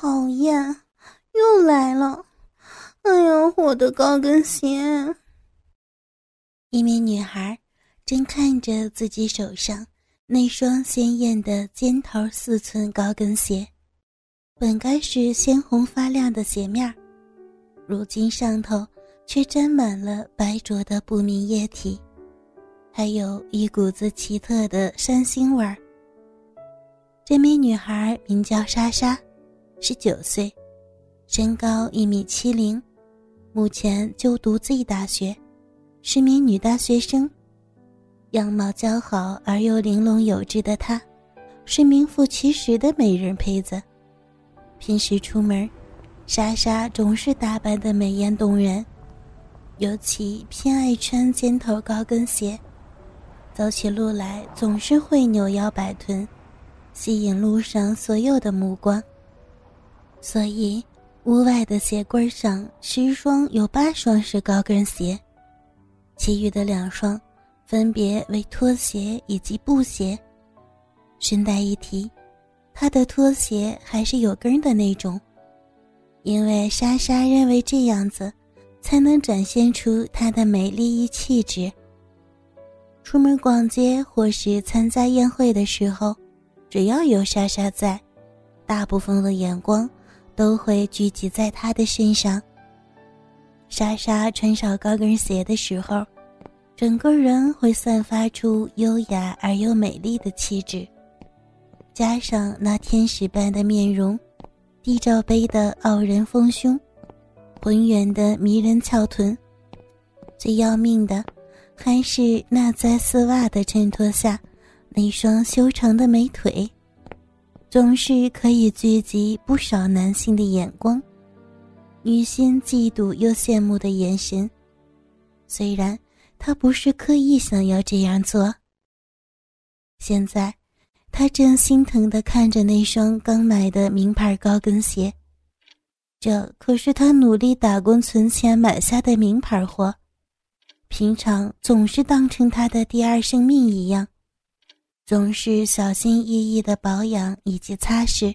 讨厌，又来了！哎呀，我的高跟鞋！一名女孩正看着自己手上那双鲜艳的尖头四寸高跟鞋，本该是鲜红发亮的鞋面如今上头却沾满了白浊的不明液体，还有一股子奇特的山腥味儿。这名女孩名叫莎莎，十九岁，身高一米七零，目前就读 Z 大学。是名女大学生，样貌姣好而又玲珑有致的她，是名副其实的美人胚子。平时出门，莎莎总是打扮的美艳动人，尤其偏爱穿尖头高跟鞋，走起路来总是会扭腰摆臀，吸引路上所有的目光。所以，屋外的鞋柜上十双有八双是高跟鞋。其余的两双，分别为拖鞋以及布鞋。顺带一提，她的拖鞋还是有跟的那种，因为莎莎认为这样子，才能展现出她的美丽与气质。出门逛街或是参加宴会的时候，只要有莎莎在，大部分的眼光都会聚集在她的身上。莎莎穿上高跟鞋的时候，整个人会散发出优雅而又美丽的气质。加上那天使般的面容，地罩杯的傲人丰胸，浑圆的迷人翘臀，最要命的还是那在丝袜的衬托下那双修长的美腿，总是可以聚集不少男性的眼光。女性嫉妒又羡慕的眼神，虽然他不是刻意想要这样做。现在，他正心疼的看着那双刚买的名牌高跟鞋，这可是他努力打工存钱买下的名牌货，平常总是当成他的第二生命一样，总是小心翼翼的保养以及擦拭，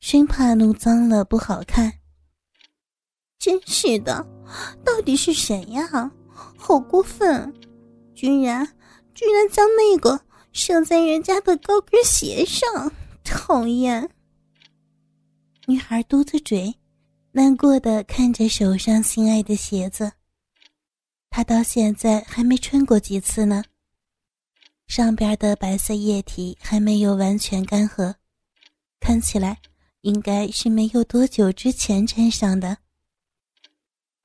生怕弄脏了不好看。真是的，到底是谁呀？好过分！居然居然将那个射在人家的高跟鞋上，讨厌！女孩嘟着嘴，难过的看着手上心爱的鞋子。她到现在还没穿过几次呢，上边的白色液体还没有完全干涸，看起来应该是没有多久之前沾上的。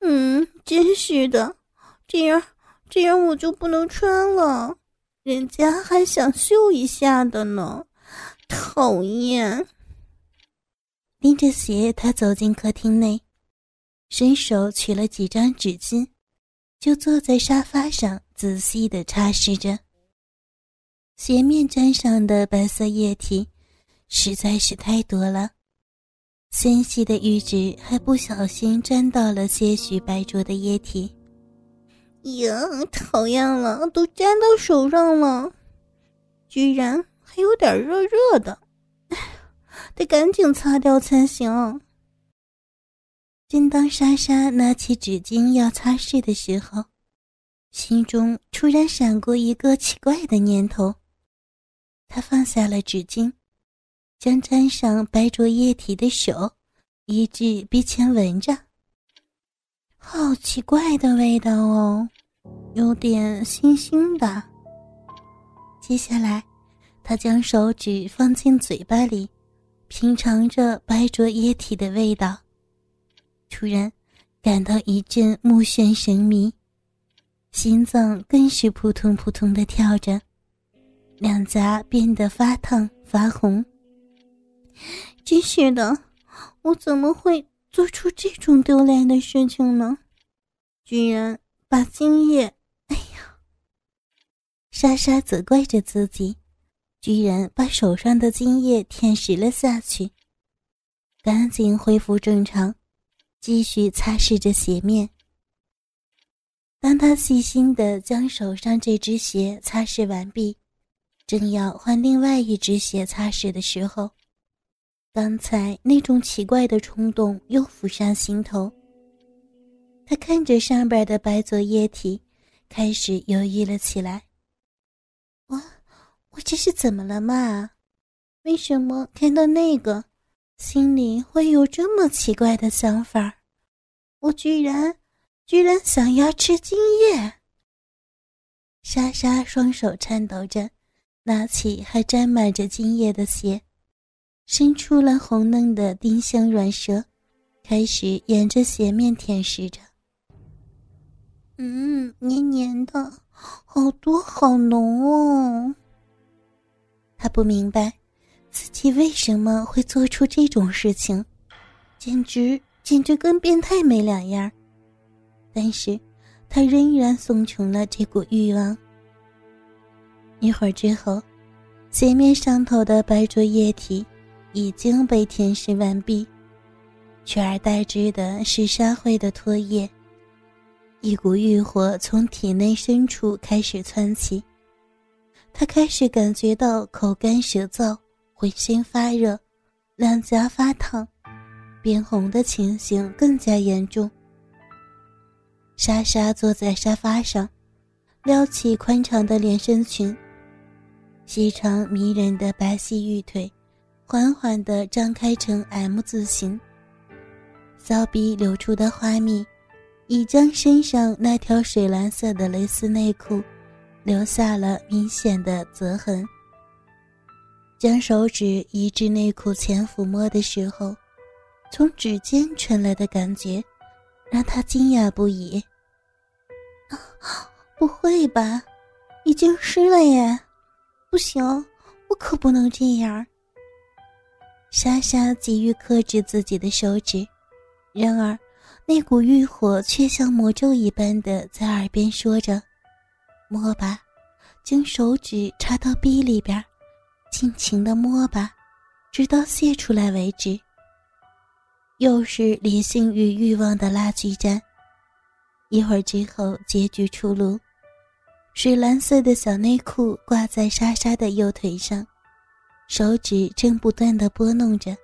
嗯，真是的，这样这样我就不能穿了，人家还想秀一下的呢，讨厌！拎着鞋，他走进客厅内，伸手取了几张纸巾，就坐在沙发上仔细的擦拭着。鞋面沾上的白色液体实在是太多了。纤细的玉指还不小心沾到了些许白浊的液体，呀，讨厌了，都沾到手上了，居然还有点热热的，得赶紧擦掉才行。正当莎莎拿起纸巾要擦拭的时候，心中突然闪过一个奇怪的念头，他放下了纸巾。将沾上白浊液体的手移至鼻前闻着，好奇怪的味道哦，有点腥腥的。接下来，他将手指放进嘴巴里，品尝着白浊液体的味道，突然感到一阵目眩神迷，心脏更是扑通扑通的跳着，两颊变得发烫发红。真是的，我怎么会做出这种丢脸的事情呢？居然把精液……哎呀！莎莎责怪着自己，居然把手上的精液舔食了下去。赶紧恢复正常，继续擦拭着鞋面。当他细心的将手上这只鞋擦拭完毕，正要换另外一只鞋擦拭的时候，刚才那种奇怪的冲动又浮上心头。他看着上边的白浊液体，开始犹豫了起来。我，我这是怎么了嘛？为什么看到那个，心里会有这么奇怪的想法？我居然，居然想要吃精液！莎莎双手颤抖着，拿起还沾满着精液的鞋。伸出了红嫩的丁香软舌，开始沿着鞋面舔舐着。嗯，黏黏的，好多，好浓哦。他不明白自己为什么会做出这种事情，简直简直跟变态没两样。但是，他仍然怂穷了这股欲望。一会儿之后，鞋面上头的白浊液体。已经被舔舐完毕，取而代之的是沙灰的唾液。一股欲火从体内深处开始窜起，他开始感觉到口干舌燥、浑身发热、两颊发烫、变红的情形更加严重。莎莎坐在沙发上，撩起宽敞的连身裙，细长迷人的白皙玉腿。缓缓地张开成 M 字形，骚逼流出的花蜜，已将身上那条水蓝色的蕾丝内裤留下了明显的折痕。将手指移至内裤前抚摸的时候，从指尖传来的感觉，让他惊讶不已。不会吧，已经湿了耶！不行，我可不能这样。莎莎急于克制自己的手指，然而那股欲火却像魔咒一般的在耳边说着：“摸吧，将手指插到逼里边，尽情的摸吧，直到泄出来为止。”又是理性与欲望的拉锯战。一会儿之后，结局出炉，水蓝色的小内裤挂在莎莎的右腿上。手指正不断的拨弄着，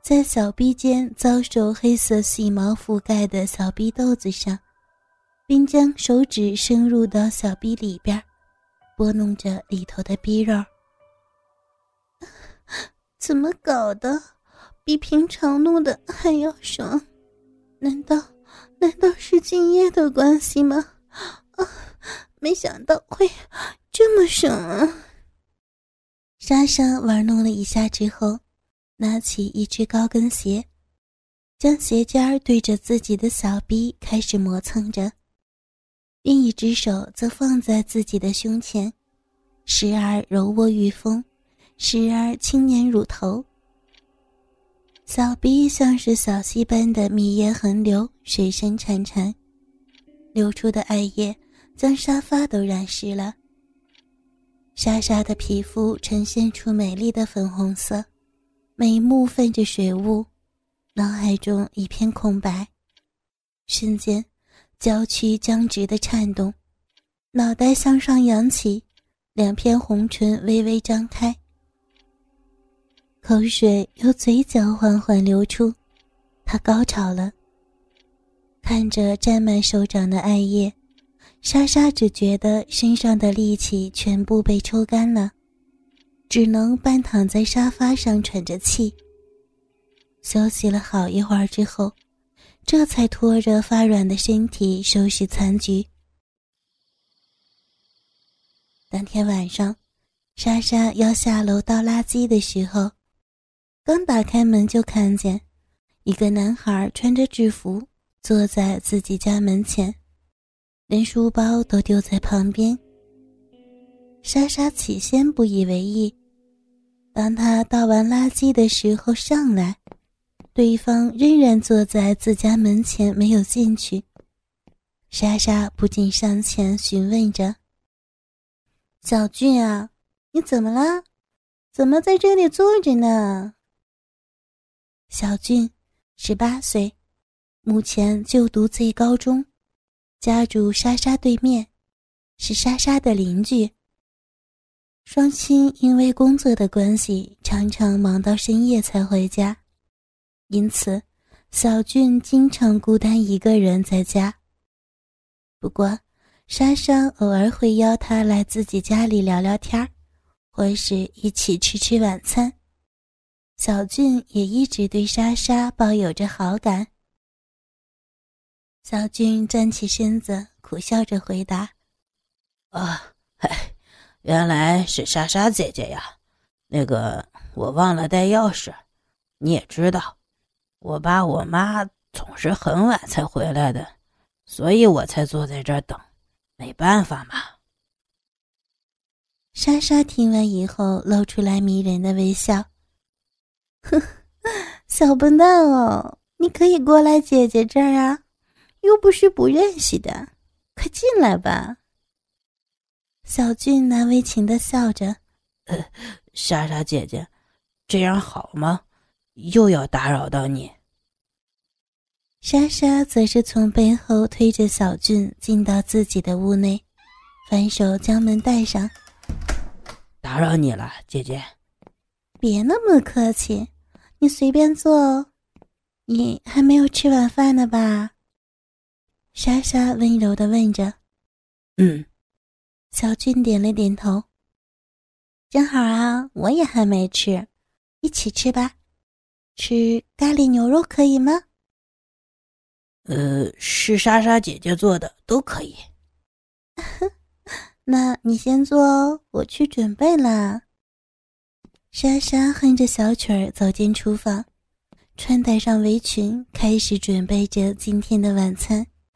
在小臂间遭受黑色细毛覆盖的小臂豆子上，并将手指深入到小臂里边，拨弄着里头的逼肉。怎么搞的？比平常弄的还要爽？难道难道是敬业的关系吗？啊，没想到会这么爽啊！莎莎玩弄了一下之后，拿起一只高跟鞋，将鞋尖儿对着自己的小臂开始磨蹭着，另一只手则放在自己的胸前，时而柔握玉峰，时而轻捻乳头。小臂像是小溪般的蜜液横流，水声潺潺，流出的艾叶将沙发都染湿了。莎莎的皮肤呈现出美丽的粉红色，眉目泛着水雾，脑海中一片空白。瞬间，娇躯僵直的颤动，脑袋向上扬起，两片红唇微微张开，口水由嘴角缓缓流出。她高潮了，看着沾满手掌的艾叶。莎莎只觉得身上的力气全部被抽干了，只能半躺在沙发上喘着气。休息了好一会儿之后，这才拖着发软的身体收拾残局。当天晚上，莎莎要下楼倒垃圾的时候，刚打开门就看见一个男孩穿着制服坐在自己家门前。连书包都丢在旁边。莎莎起先不以为意，当他倒完垃圾的时候上来，对方仍然坐在自家门前没有进去。莎莎不禁上前询问着：“小俊啊，你怎么了？怎么在这里坐着呢？”小俊，十八岁，目前就读最高中。家住莎莎对面，是莎莎的邻居。双亲因为工作的关系，常常忙到深夜才回家，因此小俊经常孤单一个人在家。不过，莎莎偶尔会邀他来自己家里聊聊天儿或是一起吃吃晚餐。小俊也一直对莎莎抱有着好感。小俊站起身子，苦笑着回答：“啊，嗨。”原来是莎莎姐姐呀，那个我忘了带钥匙，你也知道，我爸我妈总是很晚才回来的，所以我才坐在这儿等，没办法嘛。莎莎听完以后，露出来迷人的微笑，呵，小笨蛋哦，你可以过来姐姐这儿啊，又不是不认识的，快进来吧。小俊难为情的笑着：“呃，莎莎姐姐，这样好吗？又要打扰到你。”莎莎则是从背后推着小俊进到自己的屋内，反手将门带上。“打扰你了，姐姐。”“别那么客气，你随便坐哦。你还没有吃晚饭呢吧？”莎莎温柔的问着。“嗯。”小俊点了点头。正好啊，我也还没吃，一起吃吧。吃咖喱牛肉可以吗？呃，是莎莎姐姐做的，都可以。那你先做哦，我去准备啦。莎莎哼着小曲儿走进厨房，穿戴上围裙，开始准备着今天的晚餐。